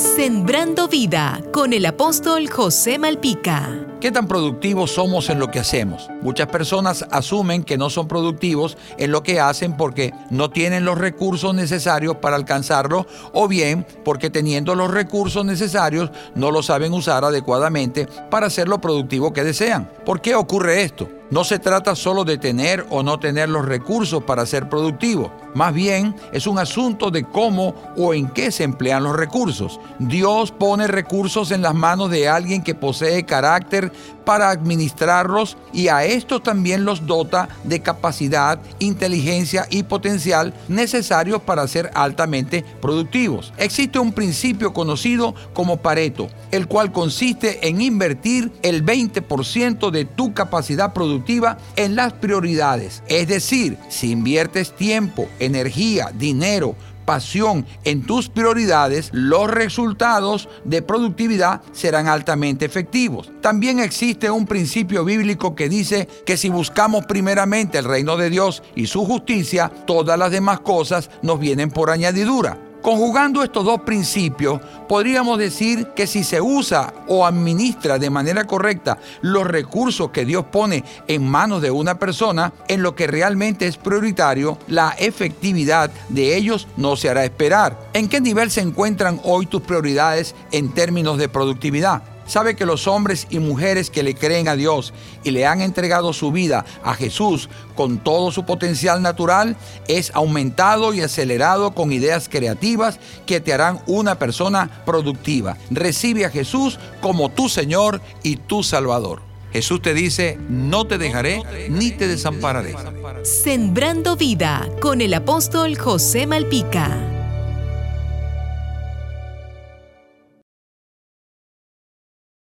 Sembrando vida con el apóstol José Malpica. ¿Qué tan productivos somos en lo que hacemos? Muchas personas asumen que no son productivos en lo que hacen porque no tienen los recursos necesarios para alcanzarlo o bien porque teniendo los recursos necesarios no lo saben usar adecuadamente para hacer lo productivo que desean. ¿Por qué ocurre esto? No se trata solo de tener o no tener los recursos para ser productivo. Más bien es un asunto de cómo o en qué se emplean los recursos. Dios pone recursos en las manos de alguien que posee carácter para administrarlos y a estos también los dota de capacidad, inteligencia y potencial necesarios para ser altamente productivos. Existe un principio conocido como Pareto, el cual consiste en invertir el 20% de tu capacidad productiva en las prioridades. Es decir, si inviertes tiempo, energía, dinero, pasión en tus prioridades, los resultados de productividad serán altamente efectivos. También existe un principio bíblico que dice que si buscamos primeramente el reino de Dios y su justicia, todas las demás cosas nos vienen por añadidura. Conjugando estos dos principios, podríamos decir que si se usa o administra de manera correcta los recursos que Dios pone en manos de una persona, en lo que realmente es prioritario, la efectividad de ellos no se hará esperar. ¿En qué nivel se encuentran hoy tus prioridades en términos de productividad? Sabe que los hombres y mujeres que le creen a Dios y le han entregado su vida a Jesús con todo su potencial natural es aumentado y acelerado con ideas creativas que te harán una persona productiva. Recibe a Jesús como tu Señor y tu Salvador. Jesús te dice, no te dejaré ni te desampararé. Sembrando vida con el apóstol José Malpica.